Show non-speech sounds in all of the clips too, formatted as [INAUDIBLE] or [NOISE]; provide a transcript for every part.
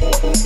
Thank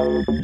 Yeah.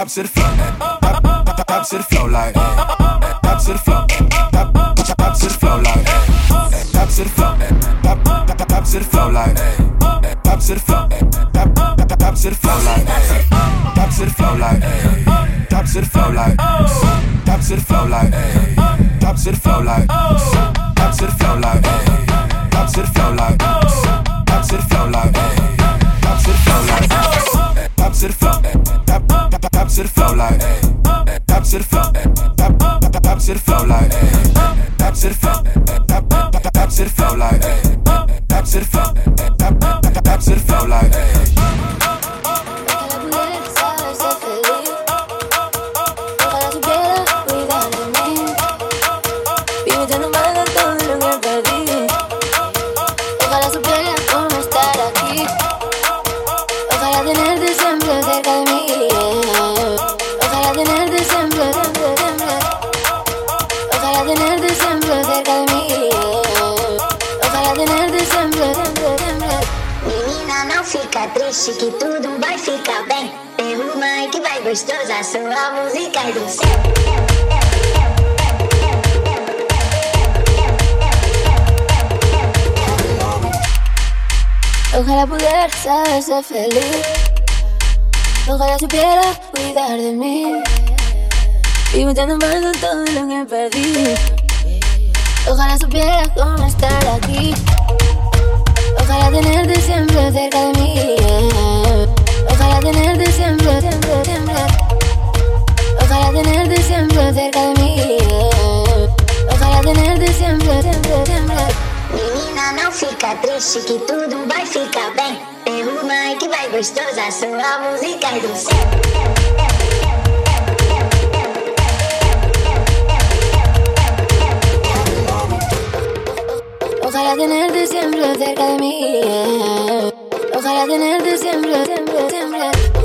tap to the floor, tap, to the floor like, tap to the floor, tap, to the floor like, tap to the floor, tap, tap, tap to the floor like, tap to the floor, tap, tap, tap to the floor like, tap to the floor like, tap to the floor like, tap to the floor like, tap to the floor like, tap to the floor like, tap to the floor like, tap to the floor like, tap to the floor like. Top to the floor. Top, to the floor like. Top to the floor. Top, to the floor like. Top to the floor. Top, to the floor like. Top to the floor. Top, to the floor like. paso a música y dulce. Ojalá pudiera saber ser feliz. Ojalá supiera cuidar de mí. Y metiendo mano todo lo que perdí. Ojalá supiera cómo estar aquí. Ojalá tenerte siempre cerca de mí. Ojalá tenerte siempre, siempre, siempre. Ojalá tenerte siempre cerca de mim. Ojalá tenerte siempre, siempre, siempre. Menina, não fica triste que tudo vai ficar bem. Derruma que vai gostosa, sua música é do céu. Ojalá tenerte siempre cerca de mí. Ojalá tenerte siempre, siempre, siempre.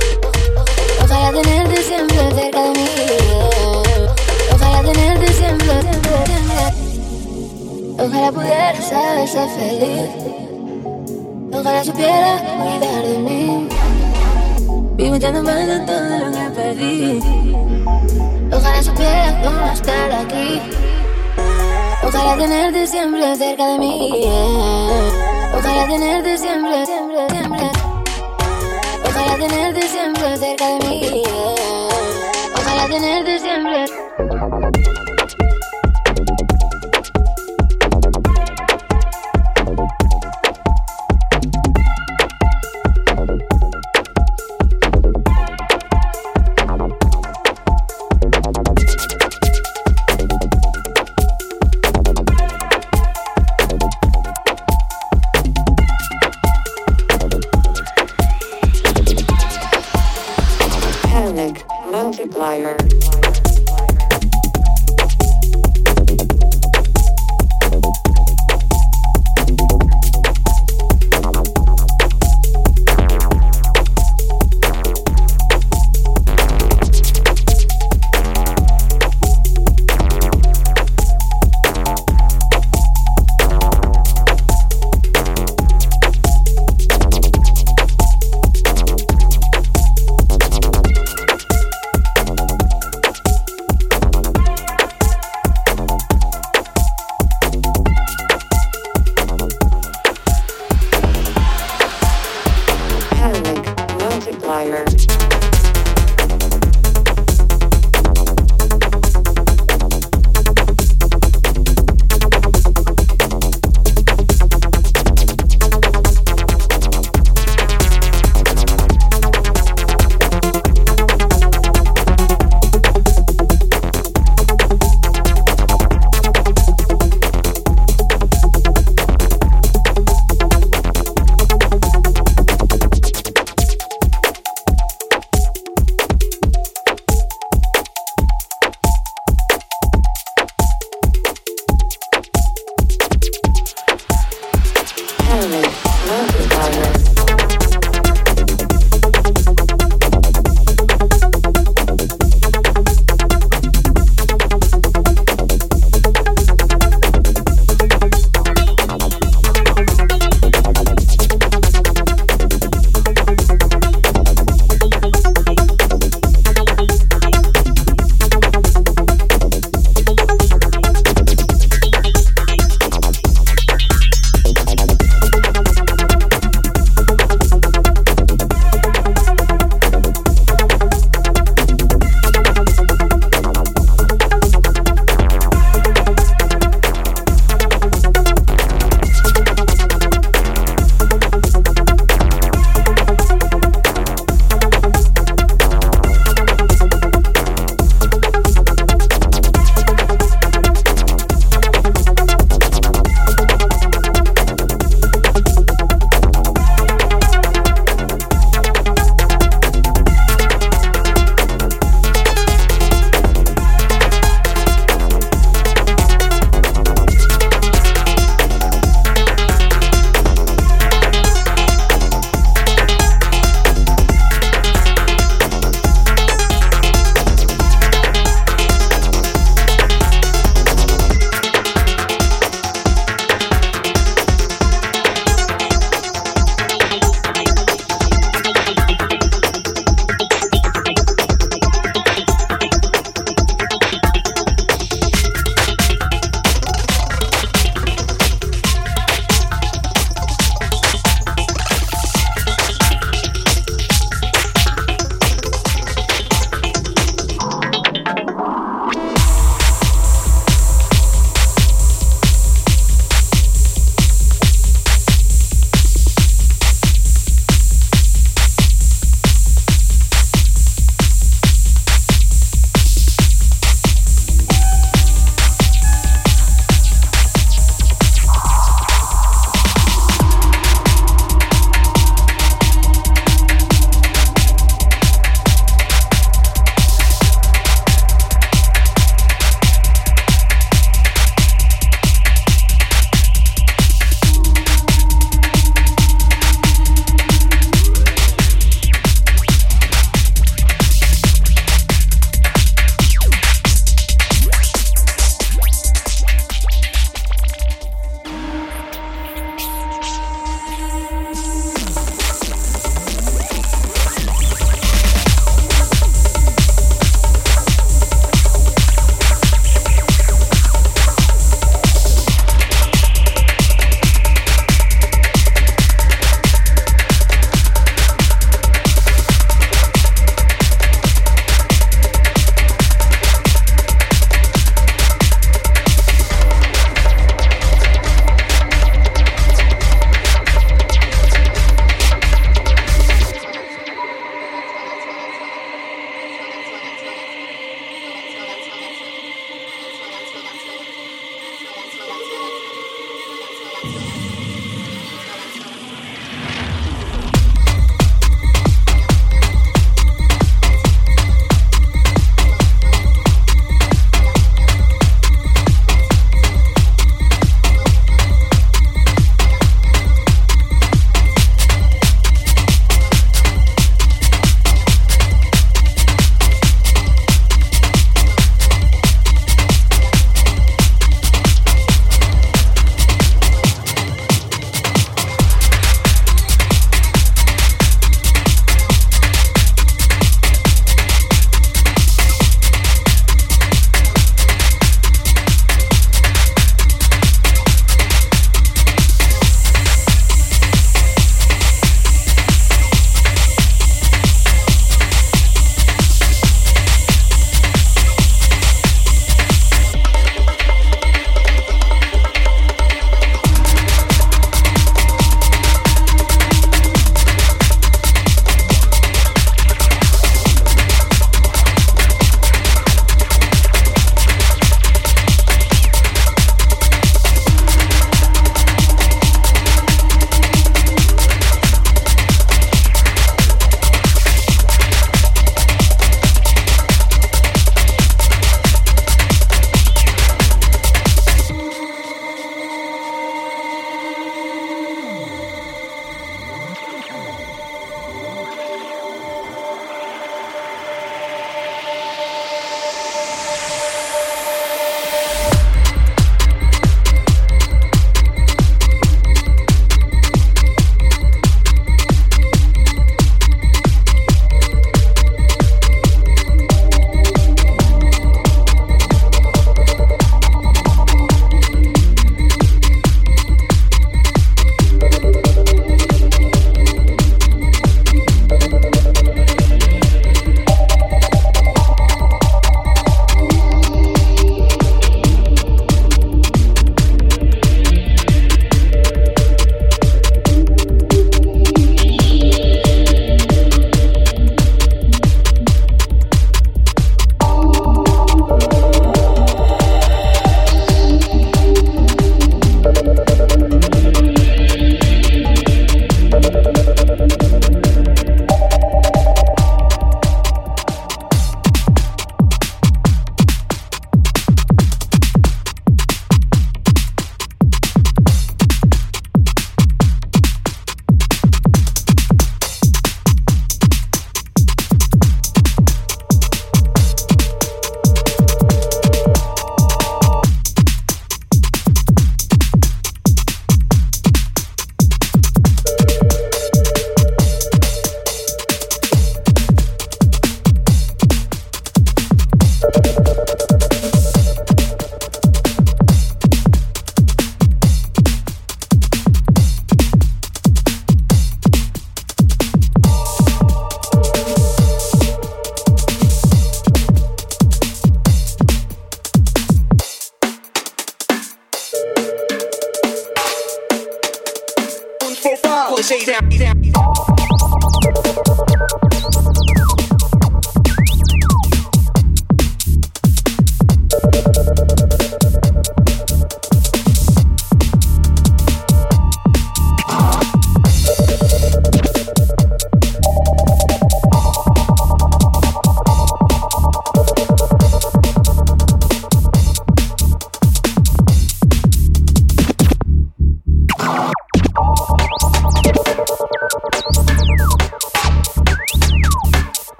Ojalá tenerte siempre cerca de mí. Ojalá tenerte siempre, siempre. Ojalá pudiera saber ser feliz. Ojalá supiera cuidar de mí. Vivo echando más de todo lo que perdí. Ojalá supiera cómo estar aquí. Ojalá tenerte siempre cerca de mí. Ojalá tenerte siempre, siempre, siempre. Ojalá tenerte siempre cerca de mí. Ojalá tenerte siempre.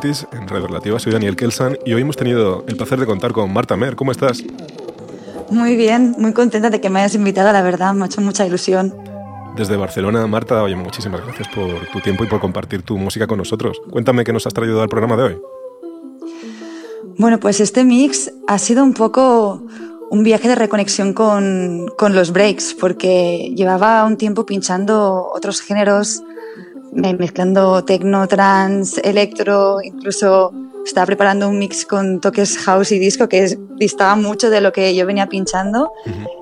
En Red Relativa. Soy Daniel Kelsan y hoy hemos tenido el placer de contar con Marta Mer. ¿Cómo estás? Muy bien, muy contenta de que me hayas invitado, la verdad, me ha hecho mucha ilusión. Desde Barcelona, Marta, oye, muchísimas gracias por tu tiempo y por compartir tu música con nosotros. Cuéntame qué nos has traído al programa de hoy. Bueno, pues este mix ha sido un poco un viaje de reconexión con, con los breaks, porque llevaba un tiempo pinchando otros géneros mezclando techno, trance, electro, incluso estaba preparando un mix con toques house y disco que distaba mucho de lo que yo venía pinchando.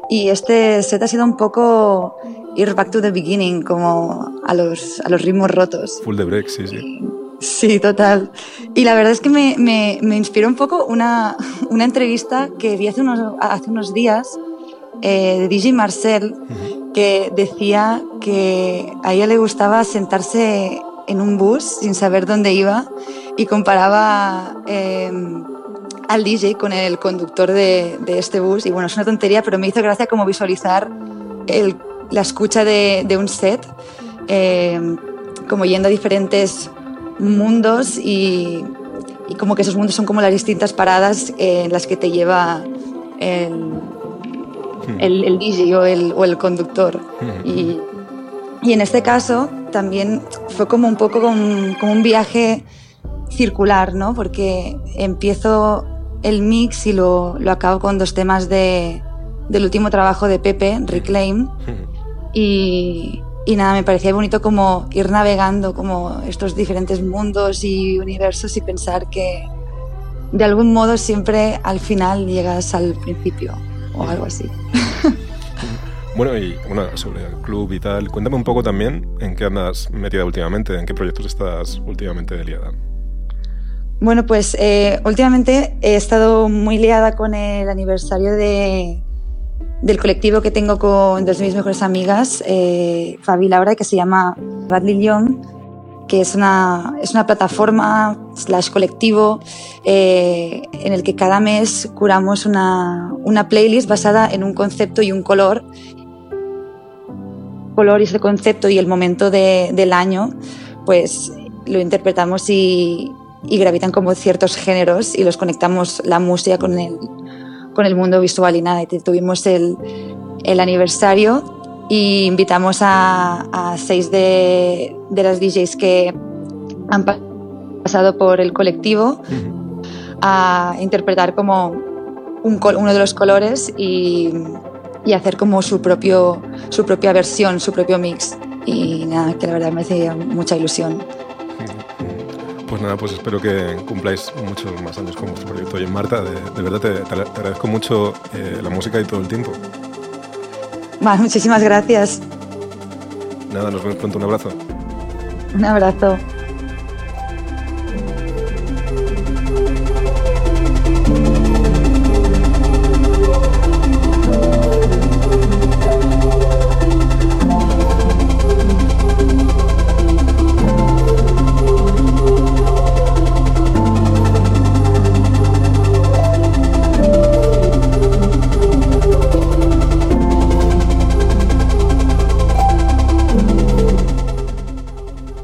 Y este set ha sido un poco ir back to the beginning, como a los, a los ritmos rotos. Full de break, sí, sí. Sí, total. Y la verdad es que me, me, me inspiró un poco una, una, entrevista que vi hace unos, hace unos días eh, de DJ Marcel, que decía que a ella le gustaba sentarse en un bus sin saber dónde iba y comparaba em, al DJ con el conductor de, este bus. Y bueno, es una tontería, pero me hizo gracia como visualizar la escucha de, un set, em, como yendo a diferentes mundos y, y, como que esos mundos son como las distintas paradas en las que te lleva el, El, DJ o el, o el conductor. Y, y, en este caso también fue como un poco como, un viaje circular, ¿no? Porque empiezo el mix y lo, lo acabo con dos temas de, del último trabajo de Pepe, Reclaim. Y, y nada, me parecía bonito como ir navegando como estos diferentes mundos y universos y pensar que de algún modo siempre al final llegas al principio o algo así. [LAUGHS] Bueno, y bueno, sobre el club y tal, cuéntame un poco también en qué andas metida últimamente, en qué proyectos estás últimamente liada. Bueno, pues eh, últimamente he estado muy liada con el aniversario de, del colectivo que tengo con dos de mis mejores amigas, eh, Fabi y Laura, que se llama Bradley Young que es una, es una plataforma slash colectivo eh, en el que cada mes curamos una, una, playlist basada en un concepto y un color color y ese concepto y el momento de, del año, pues lo interpretamos y, y, gravitan como ciertos géneros y los conectamos la música con el, con el mundo visual y nada. Y tuvimos el, el aniversario y invitamos a, seis de, las DJs que han pasado por el colectivo a interpretar como un, uno de los colores y, y, hacer como su, propio, su propia versión, su propio mix. Y nada, que la verdad me hacía mucha ilusión. Pues nada, pues espero que cumpláis muchos más años con vuestro proyecto. Y Marta, de, verdad te, te, agradezco mucho eh, la música y todo el tiempo. Vale, muchísimas gracias. Nada, nos vemos pronto. Un abrazo. Un abrazo.